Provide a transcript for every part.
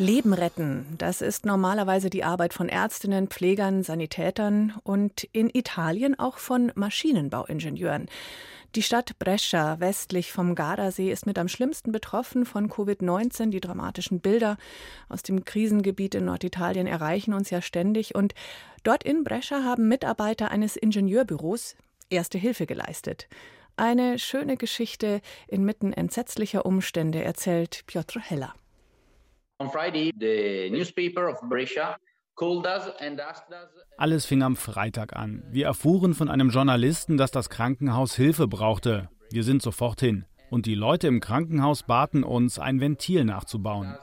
Leben retten, das ist normalerweise die Arbeit von Ärztinnen, Pflegern, Sanitätern und in Italien auch von Maschinenbauingenieuren. Die Stadt Brescia westlich vom Gardasee ist mit am schlimmsten betroffen von Covid-19. Die dramatischen Bilder aus dem Krisengebiet in Norditalien erreichen uns ja ständig. Und dort in Brescia haben Mitarbeiter eines Ingenieurbüros erste Hilfe geleistet. Eine schöne Geschichte inmitten entsetzlicher Umstände erzählt Piotr Heller. Alles fing am Freitag an. Wir erfuhren von einem Journalisten, dass das Krankenhaus Hilfe brauchte. Wir sind sofort hin. Und die Leute im Krankenhaus baten uns, ein Ventil nachzubauen.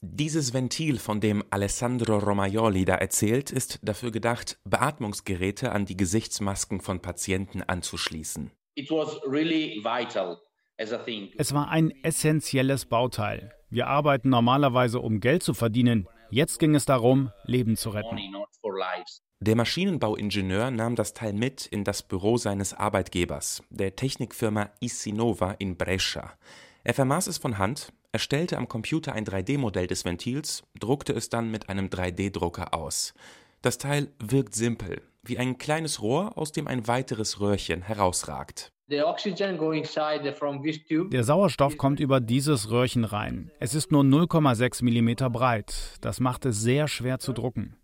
Dieses Ventil, von dem Alessandro Romaioli da erzählt, ist dafür gedacht, Beatmungsgeräte an die Gesichtsmasken von Patienten anzuschließen. Es war ein essentielles Bauteil. Wir arbeiten normalerweise, um Geld zu verdienen. Jetzt ging es darum, Leben zu retten. Der Maschinenbauingenieur nahm das Teil mit in das Büro seines Arbeitgebers, der Technikfirma Isinova in Brescia. Er vermaß es von Hand, erstellte am Computer ein 3D-Modell des Ventils, druckte es dann mit einem 3D-Drucker aus. Das Teil wirkt simpel, wie ein kleines Rohr, aus dem ein weiteres Röhrchen herausragt. Der Sauerstoff kommt über dieses Röhrchen rein. Es ist nur 0,6 mm breit. Das macht es sehr schwer zu drucken.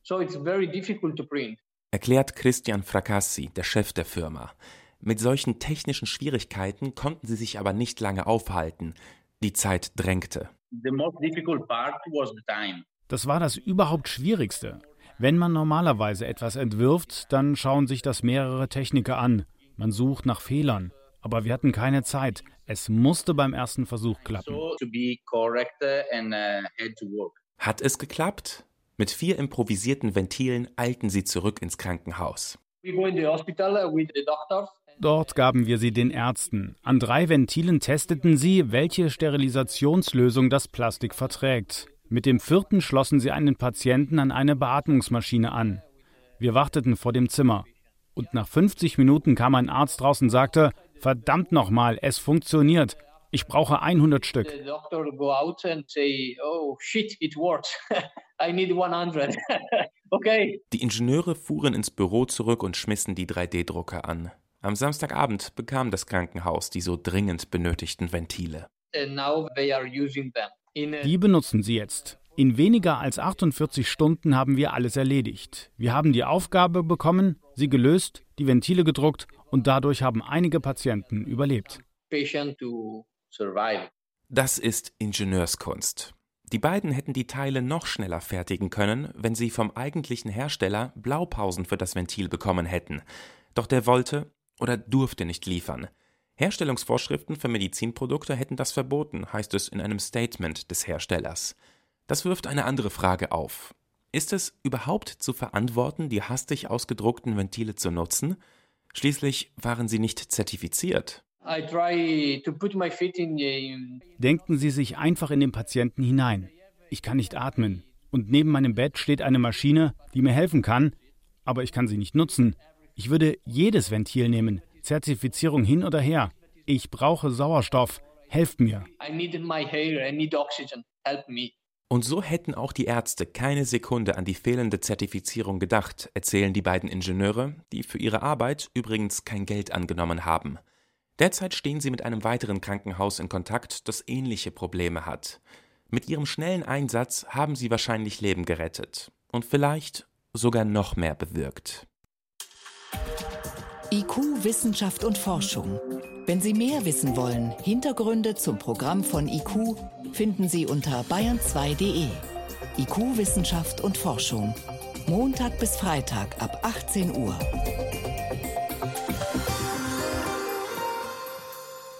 Erklärt Christian Fracassi, der Chef der Firma. Mit solchen technischen Schwierigkeiten konnten sie sich aber nicht lange aufhalten. Die Zeit drängte. Das war das überhaupt Schwierigste. Wenn man normalerweise etwas entwirft, dann schauen sich das mehrere Techniker an. Man sucht nach Fehlern, aber wir hatten keine Zeit. Es musste beim ersten Versuch klappen. Uh, Hat es geklappt? Mit vier improvisierten Ventilen eilten sie zurück ins Krankenhaus. Uh, Dort gaben wir sie den Ärzten. An drei Ventilen testeten sie, welche Sterilisationslösung das Plastik verträgt. Mit dem vierten schlossen sie einen Patienten an eine Beatmungsmaschine an. Wir warteten vor dem Zimmer und nach 50 Minuten kam ein Arzt raus und sagte, verdammt nochmal, es funktioniert. Ich brauche 100 Stück. Die Ingenieure fuhren ins Büro zurück und schmissen die 3D-Drucker an. Am Samstagabend bekam das Krankenhaus die so dringend benötigten Ventile. Die benutzen sie jetzt. In weniger als 48 Stunden haben wir alles erledigt. Wir haben die Aufgabe bekommen, sie gelöst, die Ventile gedruckt und dadurch haben einige Patienten überlebt. Das ist Ingenieurskunst. Die beiden hätten die Teile noch schneller fertigen können, wenn sie vom eigentlichen Hersteller Blaupausen für das Ventil bekommen hätten. Doch der wollte oder durfte nicht liefern. Herstellungsvorschriften für Medizinprodukte hätten das verboten, heißt es in einem Statement des Herstellers. Das wirft eine andere Frage auf. Ist es überhaupt zu verantworten, die hastig ausgedruckten Ventile zu nutzen? Schließlich waren sie nicht zertifiziert. Denken Sie sich einfach in den Patienten hinein. Ich kann nicht atmen. Und neben meinem Bett steht eine Maschine, die mir helfen kann, aber ich kann sie nicht nutzen. Ich würde jedes Ventil nehmen, Zertifizierung hin oder her. Ich brauche Sauerstoff. Helft mir. Und so hätten auch die Ärzte keine Sekunde an die fehlende Zertifizierung gedacht, erzählen die beiden Ingenieure, die für ihre Arbeit übrigens kein Geld angenommen haben. Derzeit stehen sie mit einem weiteren Krankenhaus in Kontakt, das ähnliche Probleme hat. Mit ihrem schnellen Einsatz haben sie wahrscheinlich Leben gerettet und vielleicht sogar noch mehr bewirkt. IQ, Wissenschaft und Forschung. Wenn Sie mehr wissen wollen, Hintergründe zum Programm von IQ finden Sie unter bayern2.de. IQ, Wissenschaft und Forschung. Montag bis Freitag ab 18 Uhr.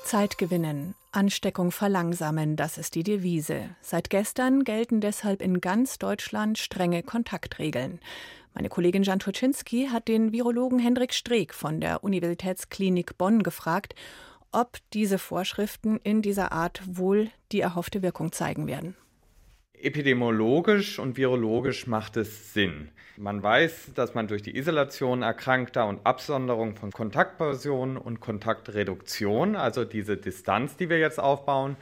Zeit gewinnen, Ansteckung verlangsamen, das ist die Devise. Seit gestern gelten deshalb in ganz Deutschland strenge Kontaktregeln. Meine Kollegin Jan Turczynski hat den Virologen Hendrik Streeck von der Universitätsklinik Bonn gefragt, ob diese Vorschriften in dieser Art wohl die erhoffte Wirkung zeigen werden. Epidemiologisch und virologisch macht es Sinn. Man weiß, dass man durch die Isolation Erkrankter und Absonderung von Kontaktpersonen und Kontaktreduktion, also diese Distanz, die wir jetzt aufbauen,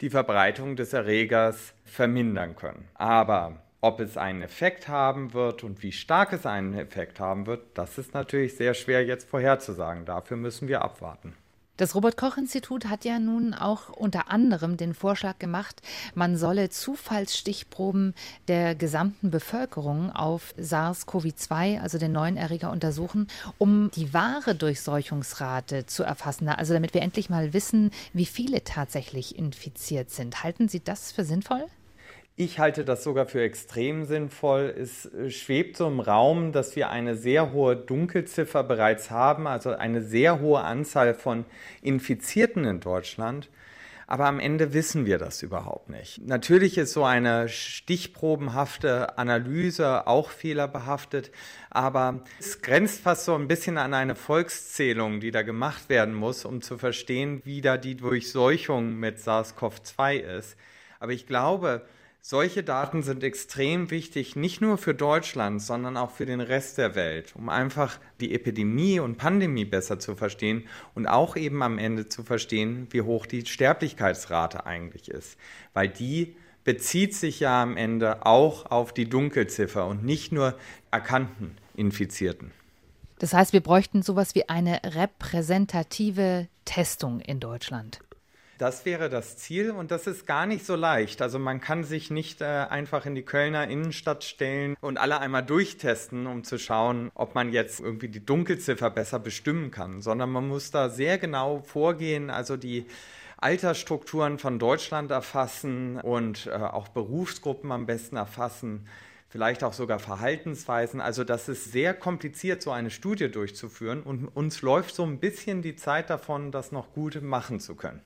die Verbreitung des Erregers vermindern können. Aber ob es einen Effekt haben wird und wie stark es einen Effekt haben wird, das ist natürlich sehr schwer jetzt vorherzusagen. Dafür müssen wir abwarten. Das Robert Koch Institut hat ja nun auch unter anderem den Vorschlag gemacht, man solle Zufallsstichproben der gesamten Bevölkerung auf SARS-CoV-2, also den neuen Erreger, untersuchen, um die wahre Durchseuchungsrate zu erfassen. Also damit wir endlich mal wissen, wie viele tatsächlich infiziert sind. Halten Sie das für sinnvoll? Ich halte das sogar für extrem sinnvoll. Es äh, schwebt so im Raum, dass wir eine sehr hohe Dunkelziffer bereits haben, also eine sehr hohe Anzahl von Infizierten in Deutschland. Aber am Ende wissen wir das überhaupt nicht. Natürlich ist so eine stichprobenhafte Analyse auch fehlerbehaftet, aber es grenzt fast so ein bisschen an eine Volkszählung, die da gemacht werden muss, um zu verstehen, wie da die Durchseuchung mit SARS-CoV-2 ist. Aber ich glaube, solche Daten sind extrem wichtig, nicht nur für Deutschland, sondern auch für den Rest der Welt, um einfach die Epidemie und Pandemie besser zu verstehen und auch eben am Ende zu verstehen, wie hoch die Sterblichkeitsrate eigentlich ist. Weil die bezieht sich ja am Ende auch auf die Dunkelziffer und nicht nur erkannten Infizierten. Das heißt, wir bräuchten sowas wie eine repräsentative Testung in Deutschland. Das wäre das Ziel und das ist gar nicht so leicht. Also man kann sich nicht äh, einfach in die Kölner Innenstadt stellen und alle einmal durchtesten, um zu schauen, ob man jetzt irgendwie die Dunkelziffer besser bestimmen kann, sondern man muss da sehr genau vorgehen, also die Altersstrukturen von Deutschland erfassen und äh, auch Berufsgruppen am besten erfassen vielleicht auch sogar Verhaltensweisen. Also das ist sehr kompliziert, so eine Studie durchzuführen und uns läuft so ein bisschen die Zeit davon, das noch gut machen zu können.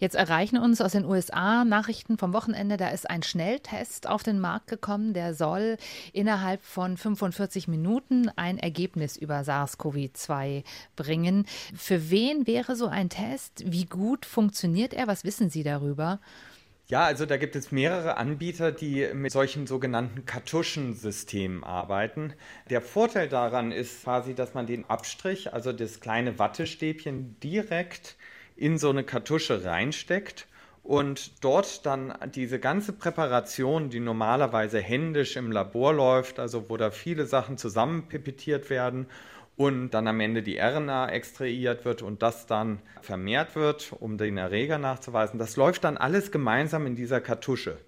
Jetzt erreichen uns aus den USA Nachrichten vom Wochenende, da ist ein Schnelltest auf den Markt gekommen, der soll innerhalb von 45 Minuten ein Ergebnis über SARS-CoV-2 bringen. Für wen wäre so ein Test? Wie gut funktioniert er? Was wissen Sie darüber? Ja, also da gibt es mehrere Anbieter, die mit solchen sogenannten Kartuschensystemen arbeiten. Der Vorteil daran ist quasi, dass man den Abstrich, also das kleine Wattestäbchen, direkt in so eine Kartusche reinsteckt und dort dann diese ganze Präparation, die normalerweise händisch im Labor läuft, also wo da viele Sachen zusammenpipettiert werden und dann am Ende die RNA extrahiert wird und das dann vermehrt wird, um den Erreger nachzuweisen, das läuft dann alles gemeinsam in dieser Kartusche.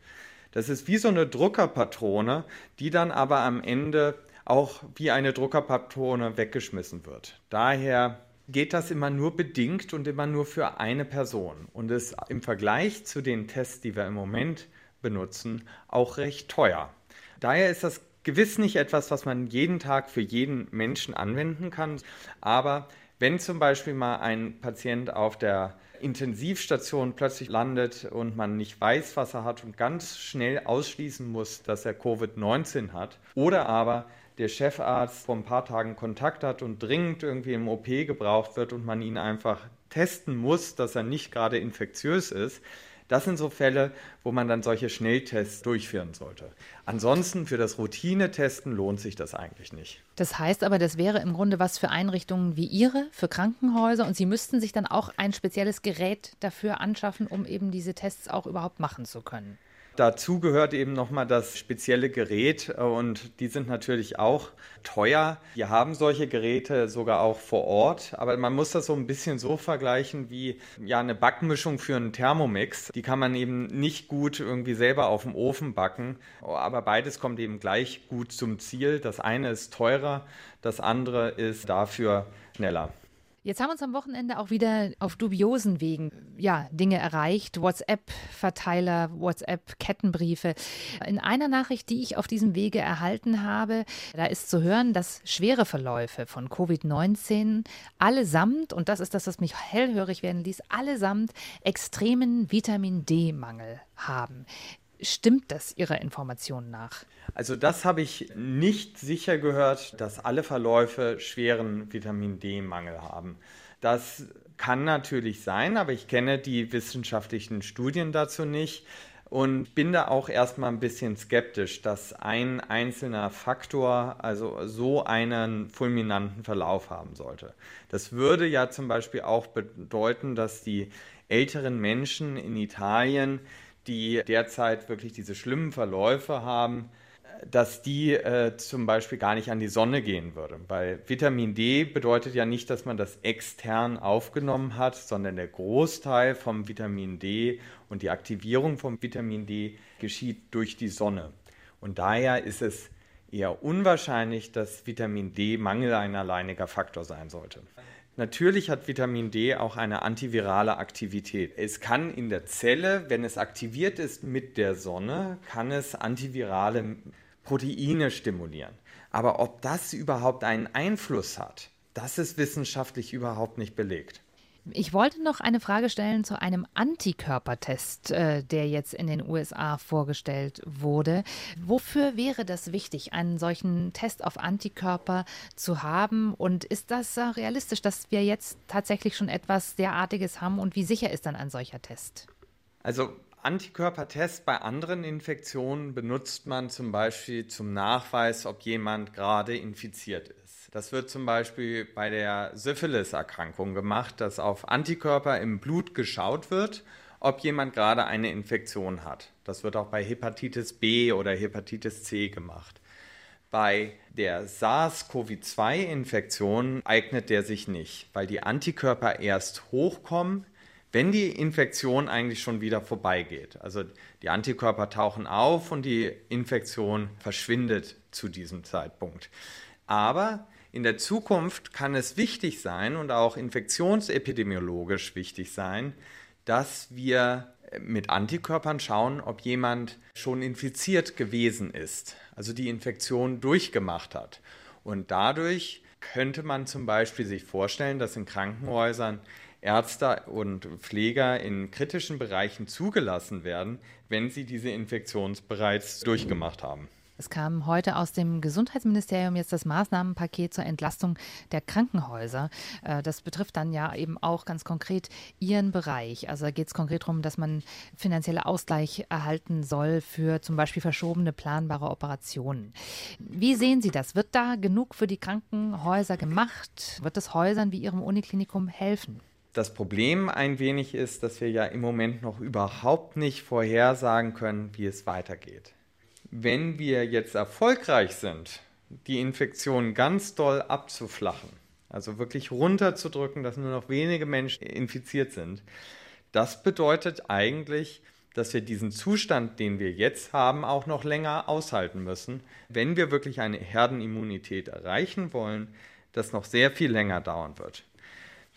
Das ist wie so eine Druckerpatrone, die dann aber am Ende auch wie eine Druckerpatrone weggeschmissen wird. Daher geht das immer nur bedingt und immer nur für eine Person und ist im Vergleich zu den Tests, die wir im Moment benutzen, auch recht teuer. Daher ist das gewiss nicht etwas, was man jeden Tag für jeden Menschen anwenden kann, aber wenn zum Beispiel mal ein Patient auf der Intensivstation plötzlich landet und man nicht weiß, was er hat und ganz schnell ausschließen muss, dass er Covid-19 hat, oder aber der Chefarzt vor ein paar Tagen Kontakt hat und dringend irgendwie im OP gebraucht wird und man ihn einfach testen muss, dass er nicht gerade infektiös ist, das sind so Fälle, wo man dann solche Schnelltests durchführen sollte. Ansonsten für das Routinetesten lohnt sich das eigentlich nicht. Das heißt aber, das wäre im Grunde was für Einrichtungen wie Ihre, für Krankenhäuser und Sie müssten sich dann auch ein spezielles Gerät dafür anschaffen, um eben diese Tests auch überhaupt machen zu können. Dazu gehört eben nochmal das spezielle Gerät äh, und die sind natürlich auch teuer. Wir haben solche Geräte sogar auch vor Ort, aber man muss das so ein bisschen so vergleichen wie ja eine Backmischung für einen Thermomix. Die kann man eben nicht gut irgendwie selber auf dem Ofen backen, aber beides kommt eben gleich gut zum Ziel. Das eine ist teurer, das andere ist dafür schneller. Jetzt haben uns am Wochenende auch wieder auf dubiosen Wegen ja, Dinge erreicht. WhatsApp-Verteiler, WhatsApp-Kettenbriefe. In einer Nachricht, die ich auf diesem Wege erhalten habe, da ist zu hören, dass schwere Verläufe von Covid-19 allesamt, und das ist das, was mich hellhörig werden ließ, allesamt extremen Vitamin D-Mangel haben. Stimmt das Ihrer Information nach? Also das habe ich nicht sicher gehört, dass alle Verläufe schweren Vitamin D-Mangel haben. Das kann natürlich sein, aber ich kenne die wissenschaftlichen Studien dazu nicht. und bin da auch erstmal ein bisschen skeptisch, dass ein einzelner Faktor also so einen fulminanten Verlauf haben sollte. Das würde ja zum Beispiel auch bedeuten, dass die älteren Menschen in Italien, die derzeit wirklich diese schlimmen Verläufe haben, dass die äh, zum Beispiel gar nicht an die Sonne gehen würde. Weil Vitamin D bedeutet ja nicht, dass man das extern aufgenommen hat, sondern der Großteil vom Vitamin D und die Aktivierung vom Vitamin D geschieht durch die Sonne. Und daher ist es eher unwahrscheinlich, dass Vitamin D Mangel ein alleiniger Faktor sein sollte. Natürlich hat Vitamin D auch eine antivirale Aktivität. Es kann in der Zelle, wenn es aktiviert ist mit der Sonne, kann es antivirale Proteine stimulieren. Aber ob das überhaupt einen Einfluss hat, das ist wissenschaftlich überhaupt nicht belegt. Ich wollte noch eine Frage stellen zu einem Antikörpertest, äh, der jetzt in den USA vorgestellt wurde. Wofür wäre das wichtig, einen solchen Test auf Antikörper zu haben? Und ist das äh, realistisch, dass wir jetzt tatsächlich schon etwas derartiges haben? Und wie sicher ist dann ein solcher Test? Also Antikörpertest bei anderen Infektionen benutzt man zum Beispiel zum Nachweis, ob jemand gerade infiziert ist. Das wird zum Beispiel bei der Syphilis-Erkrankung gemacht, dass auf Antikörper im Blut geschaut wird, ob jemand gerade eine Infektion hat. Das wird auch bei Hepatitis B oder Hepatitis C gemacht. Bei der SARS-CoV-2-Infektion eignet der sich nicht, weil die Antikörper erst hochkommen, wenn die Infektion eigentlich schon wieder vorbeigeht. Also die Antikörper tauchen auf und die Infektion verschwindet zu diesem Zeitpunkt. Aber in der Zukunft kann es wichtig sein und auch infektionsepidemiologisch wichtig sein, dass wir mit Antikörpern schauen, ob jemand schon infiziert gewesen ist, also die Infektion durchgemacht hat. Und dadurch könnte man zum Beispiel sich vorstellen, dass in Krankenhäusern Ärzte und Pfleger in kritischen Bereichen zugelassen werden, wenn sie diese Infektion bereits durchgemacht haben. Es kam heute aus dem Gesundheitsministerium jetzt das Maßnahmenpaket zur Entlastung der Krankenhäuser. Äh, das betrifft dann ja eben auch ganz konkret Ihren Bereich. Also da geht es konkret darum, dass man finanzielle Ausgleich erhalten soll für zum Beispiel verschobene planbare Operationen. Wie sehen Sie das? Wird da genug für die Krankenhäuser gemacht? Wird es Häusern wie Ihrem Uniklinikum helfen? Das Problem ein wenig ist, dass wir ja im Moment noch überhaupt nicht vorhersagen können, wie es weitergeht. Wenn wir jetzt erfolgreich sind, die Infektion ganz doll abzuflachen, also wirklich runterzudrücken, dass nur noch wenige Menschen infiziert sind, das bedeutet eigentlich, dass wir diesen Zustand, den wir jetzt haben, auch noch länger aushalten müssen, wenn wir wirklich eine Herdenimmunität erreichen wollen, das noch sehr viel länger dauern wird.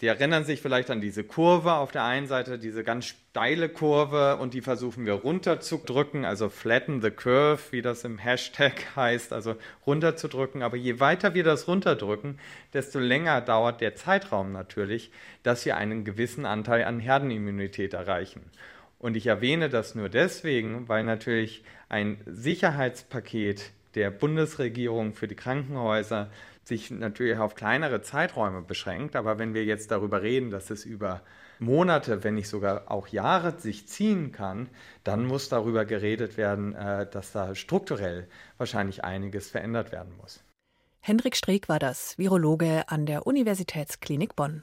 Sie erinnern sich vielleicht an diese Kurve auf der einen Seite, diese ganz steile Kurve und die versuchen wir runterzudrücken, also flatten the curve, wie das im Hashtag heißt, also runterzudrücken. Aber je weiter wir das runterdrücken, desto länger dauert der Zeitraum natürlich, dass wir einen gewissen Anteil an Herdenimmunität erreichen. Und ich erwähne das nur deswegen, weil natürlich ein Sicherheitspaket der Bundesregierung für die Krankenhäuser sich natürlich auf kleinere Zeiträume beschränkt. Aber wenn wir jetzt darüber reden, dass es über Monate, wenn nicht sogar auch Jahre sich ziehen kann, dann muss darüber geredet werden, äh, dass da strukturell wahrscheinlich einiges verändert werden muss. Hendrik Streeck war das, Virologe an der Universitätsklinik Bonn.